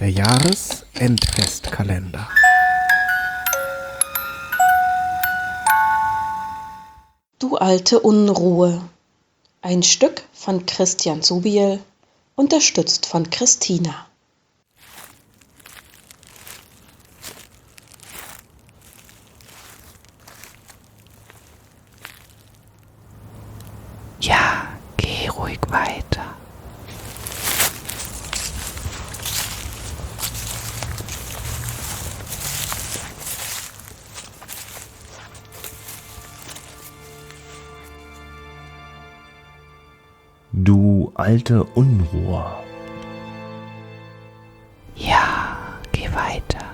der Jahresendfestkalender. Du alte Unruhe. Ein Stück von Christian Subiel, unterstützt von Christina. Ja, geh ruhig weiter. Du alte Unruhe. Ja, geh weiter.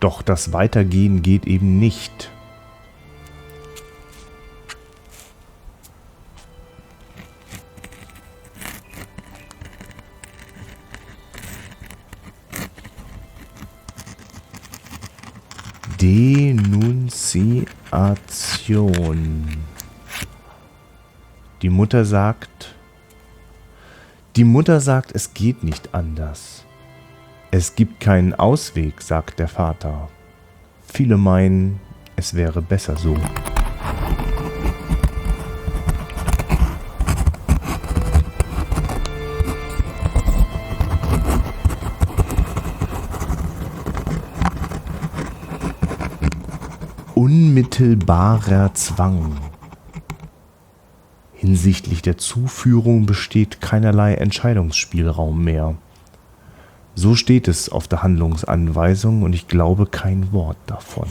Doch das Weitergehen geht eben nicht. Denunziation. Die Mutter sagt, die Mutter sagt, es geht nicht anders. Es gibt keinen Ausweg, sagt der Vater. Viele meinen, es wäre besser so. Unmittelbarer Zwang. Hinsichtlich der Zuführung besteht keinerlei Entscheidungsspielraum mehr. So steht es auf der Handlungsanweisung und ich glaube kein Wort davon.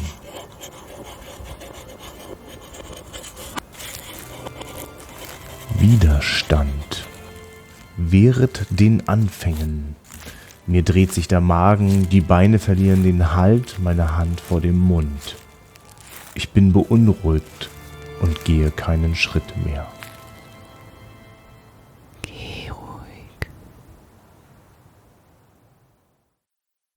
Widerstand. Wehret den Anfängen. Mir dreht sich der Magen, die Beine verlieren den Halt, meine Hand vor dem Mund. Ich bin beunruhigt und gehe keinen Schritt mehr.